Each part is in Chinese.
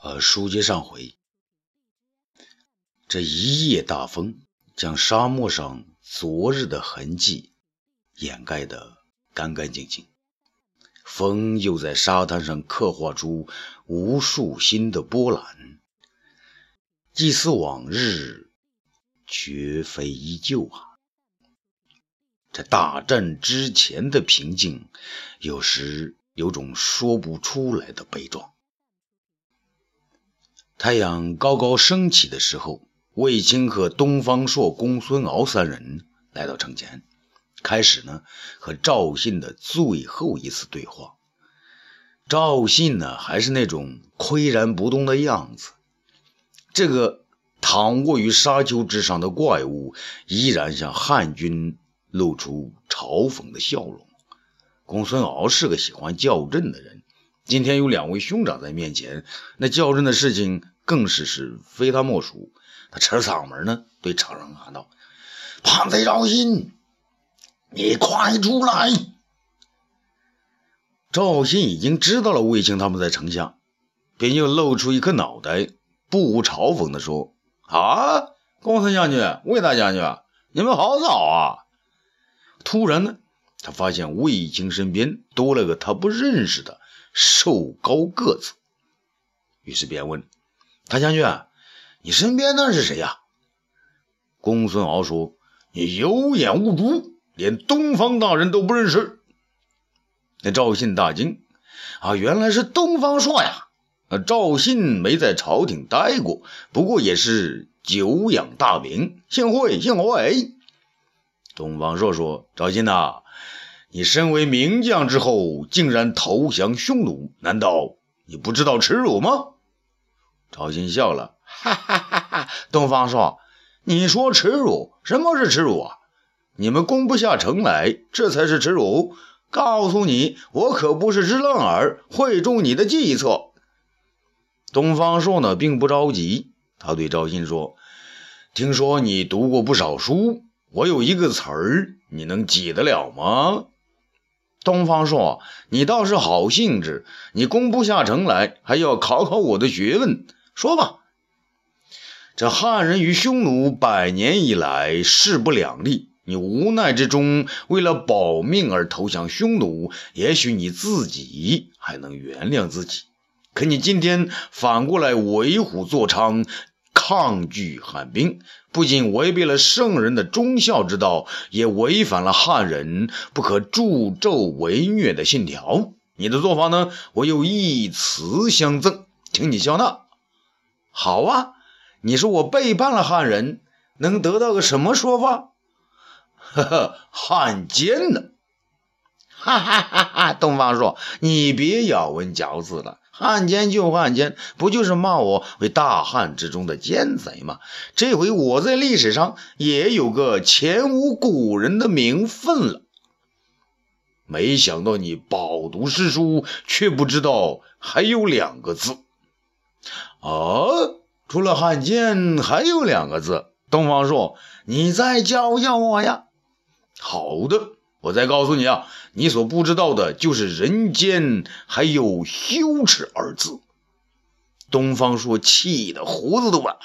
呃，书接上回，这一夜大风将沙漠上昨日的痕迹掩盖得干干净净，风又在沙滩上刻画出无数新的波澜，祭祀往日，绝非依旧啊！这大战之前的平静，有时有种说不出来的悲壮。太阳高高升起的时候，卫青和东方朔、公孙敖三人来到城前，开始呢和赵信的最后一次对话。赵信呢还是那种岿然不动的样子，这个躺卧于沙丘之上的怪物依然向汉军露出嘲讽的笑容。公孙敖是个喜欢较真的人，今天有两位兄长在面前，那较真的事情。更是是非他莫属。他扯嗓门呢，对场上喊道：“叛贼赵信，你快出来！”赵信已经知道了卫青他们在城下，便又露出一颗脑袋，不无嘲讽地说：“啊，公孙将军、魏大将军，你们好早啊！”突然呢，他发现卫青身边多了个他不认识的瘦高个子，于是便问。大将军，你身边那是谁呀？公孙敖说：“你有眼无珠，连东方大人都不认识。”那赵信大惊：“啊，原来是东方朔呀！”赵信没在朝廷待过，不过也是久仰大名，幸会幸会。东方朔说：“赵信呐，你身为名将之后，竟然投降匈奴，难道你不知道耻辱吗？”赵鑫笑了，哈哈哈哈！东方朔，你说耻辱？什么是耻辱啊？你们攻不下城来，这才是耻辱。告诉你，我可不是只愣儿，会中你的计策。东方朔呢，并不着急，他对赵信说：“听说你读过不少书，我有一个词儿，你能记得了吗？”东方朔，你倒是好兴致，你攻不下城来，还要考考我的学问。说吧，这汉人与匈奴百年以来势不两立，你无奈之中为了保命而投降匈奴，也许你自己还能原谅自己。可你今天反过来为虎作伥，抗拒汉兵，不仅违背了圣人的忠孝之道，也违反了汉人不可助纣为虐的信条。你的做法呢？我有一词相赠，请你笑纳。好啊，你说我背叛了汉人，能得到个什么说法？呵呵，汉奸呢？哈哈哈哈！东方朔，你别咬文嚼字了，汉奸就汉奸，不就是骂我为大汉之中的奸贼吗？这回我在历史上也有个前无古人的名分了。没想到你饱读诗书，却不知道还有两个字。哦，除了汉奸，还有两个字。东方朔，你再教教我呀！好的，我再告诉你啊，你所不知道的就是人间还有羞耻二字。东方朔气得胡子都完了，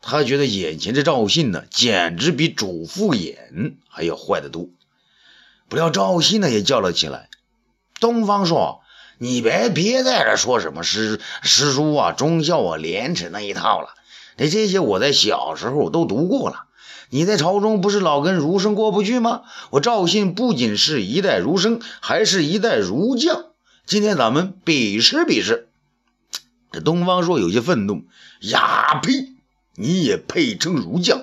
他觉得眼前这赵信呢，简直比主父偃还要坏得多。不料赵信呢，也叫了起来：“东方朔。”你别别在这说什么师师叔啊、忠孝啊、廉耻那一套了，那这些我在小时候都读过了。你在朝中不是老跟儒生过不去吗？我赵信不仅是一代儒生，还是一代儒将。今天咱们比试比试。这东方朔有些愤怒：“呀呸！你也配称儒将？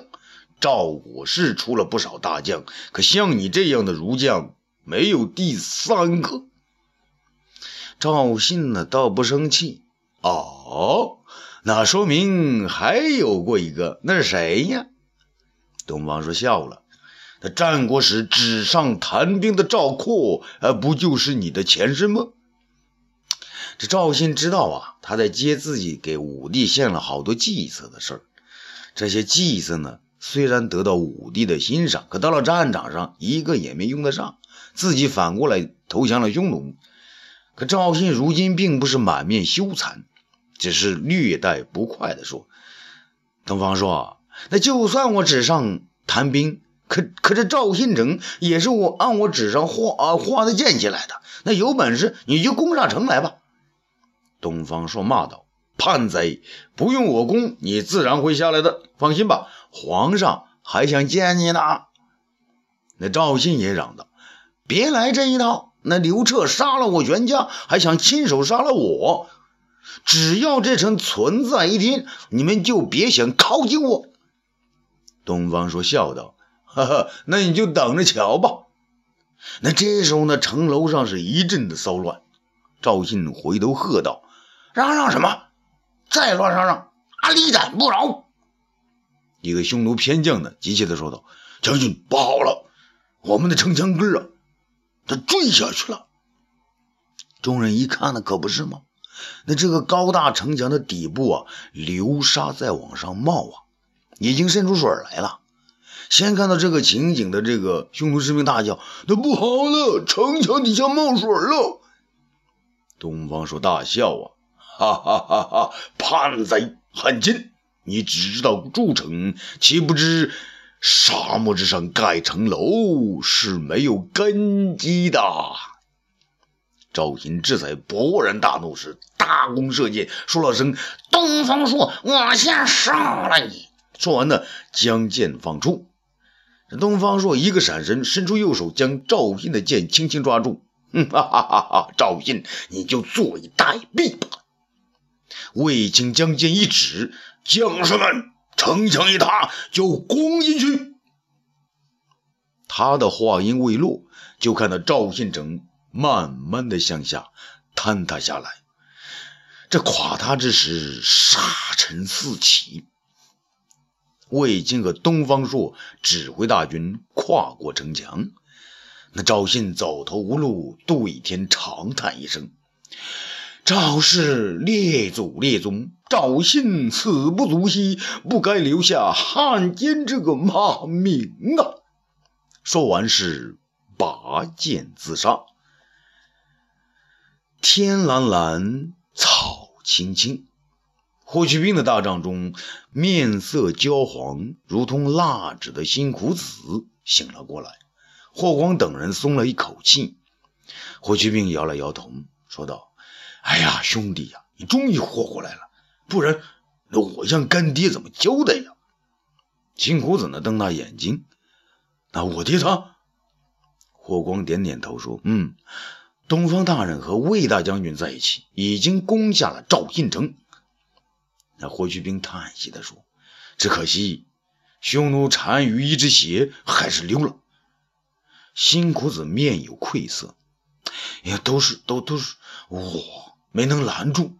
赵国是出了不少大将，可像你这样的儒将，没有第三个。”赵信呢，倒不生气哦，那说明还有过一个，那是谁呀？东方朔笑了，那战国时纸上谈兵的赵括，呃，不就是你的前身吗？这赵信知道啊，他在接自己给武帝献了好多计策的事儿。这些计策呢，虽然得到武帝的欣赏，可到了战场上，一个也没用得上，自己反过来投降了匈奴。可赵信如今并不是满面羞惭，只是略带不快地说：“东方朔，那就算我纸上谈兵，可可这赵信成也是我按我纸上画啊画的建起来的。那有本事你就攻上城来吧！”东方朔骂道：“叛贼，不用我攻，你自然会下来的。放心吧，皇上还想见你呢。”那赵信也嚷道：“别来这一套！那刘彻杀了我全家，还想亲手杀了我。只要这城存在一天，你们就别想靠近我。”东方朔笑道：“哈哈，那你就等着瞧吧。”那这时候呢，城楼上是一阵的骚乱。赵信回头喝道：“嚷嚷什么？再乱嚷嚷，啊，立斩不饶！”一个匈奴偏将呢，急切地说道：“将军，不好了！”我们的城墙根啊，他坠下去了。众人一看，那可不是吗？那这个高大城墙的底部啊，流沙在往上冒啊，已经渗出水来了。先看到这个情景的这个匈奴士兵大叫：“那不好了，城墙底下冒水了！”东方朔大笑啊，哈哈哈哈！叛贼汉奸，你只知道筑城，岂不知？沙漠之上盖城楼是没有根基的。赵信这才勃然大怒，是大弓射箭，说了声：“东方朔，我先杀了你！”说完呢，将剑放出。东方朔一个闪身，伸出右手将赵信的剑轻轻抓住。哼哈哈哈哈！赵信，你就坐以待毙吧！卫青将剑一指，将士们。城墙一塌，就攻进去。他的话音未落，就看到赵信成慢慢的向下坍塌下来。这垮塌之时，沙尘四起。魏晋和东方朔指挥大军跨过城墙，那赵信走投无路，对天长叹一声。赵氏列祖列宗，赵信死不足惜，不该留下汉奸这个骂名啊！说完是拔剑自杀。天蓝蓝，草青青。霍去病的大帐中，面色焦黄，如同蜡纸的辛苦子醒了过来。霍光等人松了一口气。霍去病摇了摇头，说道。哎呀，兄弟呀，你终于活过来了，不然那我向干爹怎么交代呀？辛苦子呢，瞪大眼睛。那我爹他？霍光点点头说：“嗯，东方大人和魏大将军在一起，已经攻下了赵信城。”那霍去病叹息的说：“只可惜，匈奴单于一只鞋还是溜了。”辛苦子面有愧色，也都是都都是我。没能拦住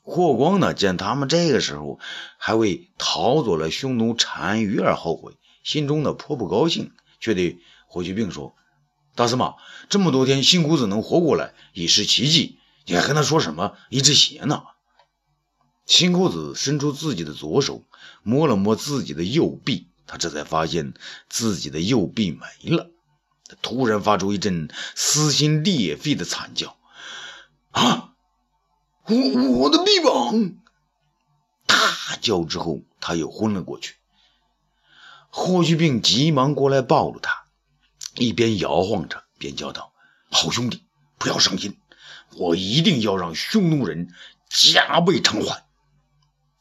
霍光呢？见他们这个时候还为逃走了匈奴单于而后悔，心中呢颇不高兴，却对霍去病说：“大司马，这么多天辛苦子能活过来已是奇迹，你还跟他说什么一只鞋呢？”辛苦子伸出自己的左手摸了摸自己的右臂，他这才发现自己的右臂没了，他突然发出一阵撕心裂肺的惨叫。啊！我我的臂膀！大叫之后，他又昏了过去。霍去病急忙过来抱住他，一边摇晃着，边叫道：“好兄弟，不要伤心，我一定要让匈奴人加倍偿还。”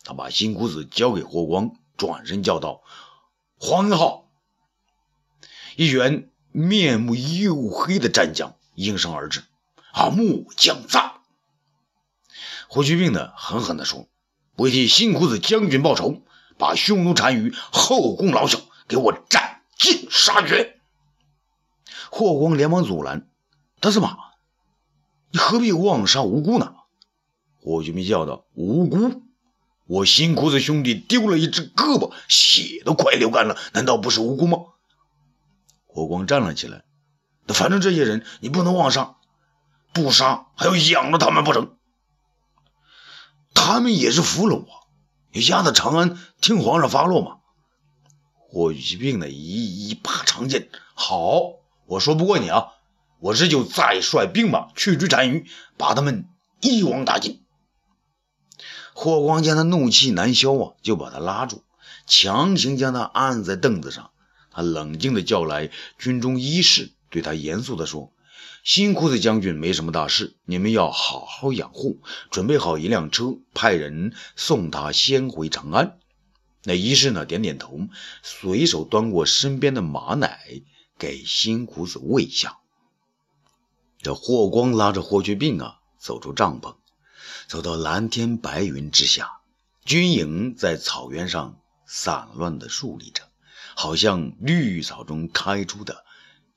他把辛苦子交给霍光，转身叫道：“黄云浩！”一员面目黝黑的战将应声而至。啊！木匠在。霍去病呢，狠狠地说：“为替辛苦子将军报仇，把匈奴单于后宫老小给我斩尽杀绝。”霍光连忙阻拦：“大司马，你何必妄杀无辜呢？”霍去病叫道：“无辜？我辛苦子兄弟丢了一只胳膊，血都快流干了，难道不是无辜吗？”霍光站了起来：“那反正这些人你不能妄杀。”不杀还要养着他们不成？他们也是俘虏啊！你压在长安听皇上发落吗？霍去病的一一把长剑，好，我说不过你啊！我这就再率兵马去追单于，把他们一网打尽。霍光见他怒气难消啊，就把他拉住，强行将他按在凳子上。他冷静地叫来军中医士，对他严肃地说：“新裤子将军没什么大事，你们要好好养护，准备好一辆车，派人送他先回长安。”那医士呢，点点头，随手端过身边的马奶给新裤子喂下。这霍光拉着霍去病啊，走出帐篷，走到蓝天白云之下，军营在草原上散乱地竖立着。好像绿草中开出的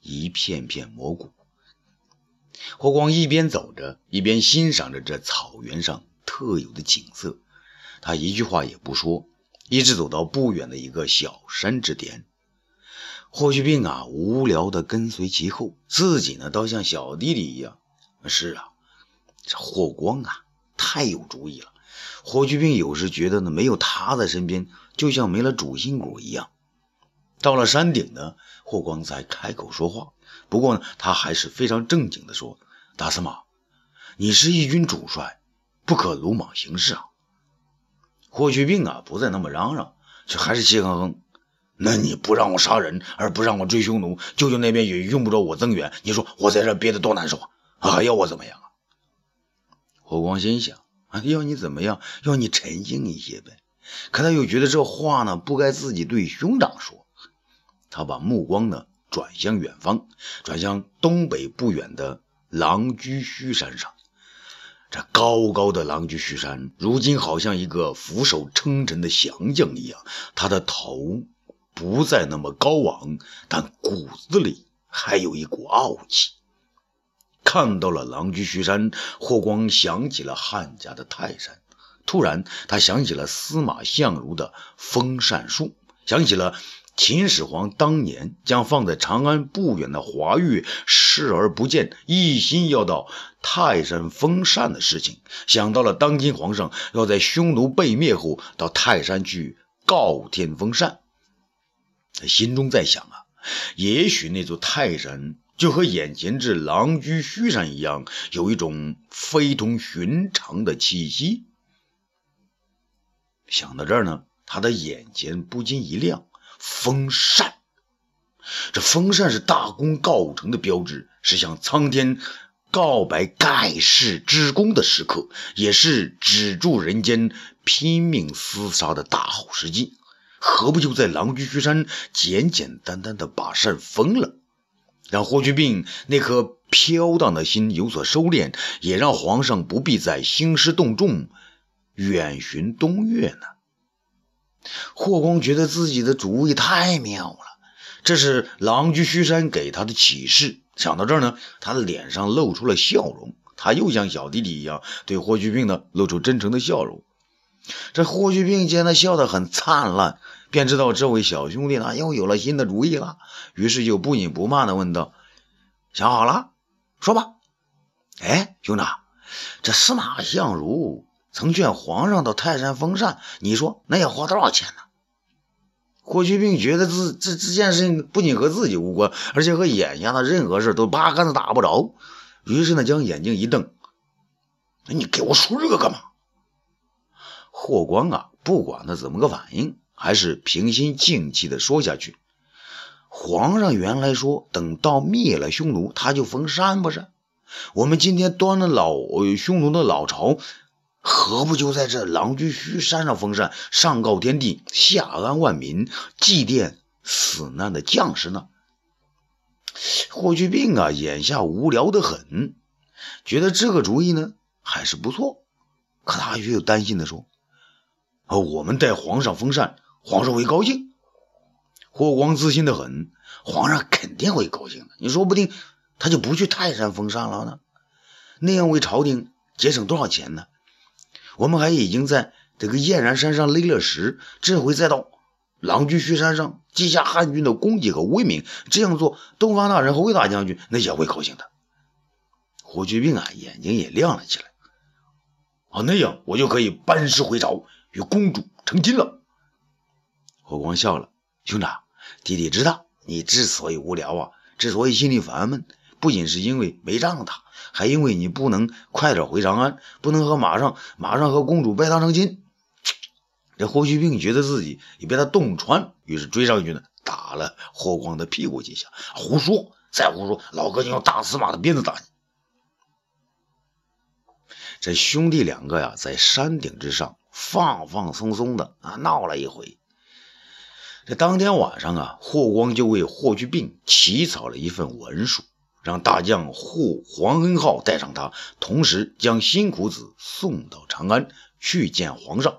一片片蘑菇。霍光一边走着，一边欣赏着这草原上特有的景色。他一句话也不说，一直走到不远的一个小山之巅。霍去病啊，无聊地跟随其后，自己呢，倒像小弟弟一样。是啊，这霍光啊，太有主意了。霍去病有时觉得呢，没有他在身边，就像没了主心骨一样。到了山顶呢，霍光才开口说话。不过呢，他还是非常正经地说：“大司马，你是义军主帅，不可鲁莽行事啊。”霍去病啊，不再那么嚷嚷，却还是气哼哼：“那你不让我杀人，而不让我追匈奴，舅舅那边也用不着我增援，你说我在这憋得多难受啊！啊，要我怎么样啊？”霍光心想：“啊，要你怎么样？要你沉静一些呗。”可他又觉得这话呢，不该自己对兄长说。他把目光呢转向远方，转向东北不远的狼居胥山上。这高高的狼居胥山，如今好像一个俯首称臣的降将一样。他的头不再那么高昂，但骨子里还有一股傲气。看到了狼居胥山，霍光想起了汉家的泰山。突然，他想起了司马相如的风扇术，想起了。秦始皇当年将放在长安不远的华岳视而不见，一心要到泰山封禅的事情，想到了当今皇上要在匈奴被灭后到泰山去告天封禅，他心中在想啊，也许那座泰山就和眼前这狼居胥山一样，有一种非同寻常的气息。想到这儿呢，他的眼前不禁一亮。封禅，这封禅是大功告成的标志，是向苍天告白盖世之功的时刻，也是止住人间拼命厮杀的大好时机。何不就在狼居胥山简简单单的把扇封了，让霍去病那颗飘荡的心有所收敛，也让皇上不必再兴师动众，远寻东岳呢？霍光觉得自己的主意太妙了，这是狼居胥山给他的启示。想到这儿呢，他的脸上露出了笑容。他又像小弟弟一样对霍去病呢露出真诚的笑容。这霍去病见他笑得很灿烂，便知道这位小兄弟呢又有了新的主意了，于是就不紧不慢地问道：“想好了，说吧。”哎，兄长，这司马相如。曾劝皇上到泰山封禅，你说那要花多少钱呢？霍去病觉得自这这件事情不仅和自己无关，而且和眼下的任何事都八竿子打不着。于是呢，将眼睛一瞪：“那你给我说这个干嘛？”霍光啊，不管他怎么个反应，还是平心静气的说下去：“皇上原来说，等到灭了匈奴，他就封山，不是？我们今天端了老匈奴的老巢。”何不就在这狼居胥山上封禅，上告天地，下安万民，祭奠死难的将士呢？霍去病啊，眼下无聊得很，觉得这个主意呢还是不错。可他却又担心的说：“哦，我们带皇上封禅，皇上会高兴。”霍光自信的很，皇上肯定会高兴的。你说不定他就不去泰山封禅了呢，那样为朝廷节省多少钱呢？我们还已经在这个燕然山上勒了石，这回再到狼居胥山上记下汉军的功绩和威名。这样做，东方大人和魏大将军那也会高兴的。霍去病啊，眼睛也亮了起来。啊，那样我就可以班师回朝，与公主成亲了。霍光笑了，兄长，弟弟知道你之所以无聊啊，之所以心里烦闷，不仅是因为没让他，还因为你不能快点回长安，不能和马上马上和公主拜堂成亲。这霍去病觉得自己也被他洞穿，于是追上去呢，打了霍光的屁股几下。胡说，再胡说，老哥就用大司马的鞭子打你。这兄弟两个呀，在山顶之上放放松松的啊闹了一回。这当天晚上啊，霍光就为霍去病起草了一份文书，让大将霍黄恩浩带上他，同时将辛苦子送到长安去见皇上。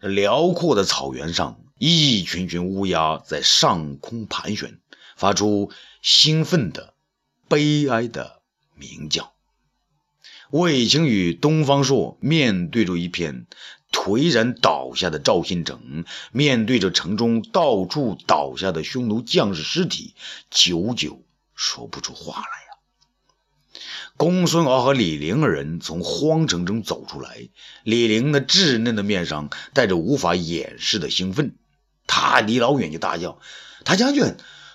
辽阔的草原上，一群群乌鸦在上空盘旋，发出兴奋的、悲哀的鸣叫。卫青与东方朔面对着一片颓然倒下的赵信整，面对着城中到处倒下的匈奴将士尸体，久久说不出话来呀。公孙敖和李陵二人从荒城中走出来，李陵那稚嫩的面上带着无法掩饰的兴奋，他离老远就大叫：“大将军，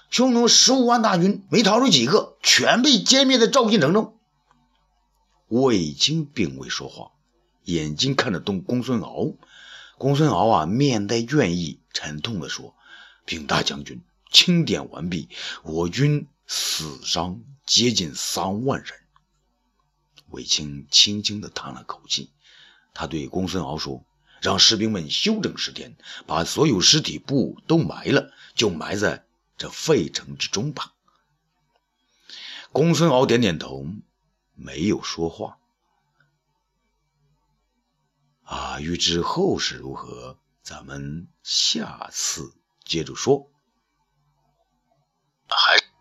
匈奴十五万大军没逃出几个，全被歼灭在赵信城中。”魏青并未说话，眼睛看着东公孙敖。公孙敖啊，面带倦意，沉痛地说：“禀大将军，清点完毕，我军死伤接近三万人。”卫青轻轻地叹了口气，他对公孙敖说：“让士兵们休整十天，把所有尸体部都埋了，就埋在这废城之中吧。”公孙敖点点头。没有说话啊！欲知后事如何，咱们下次接着说。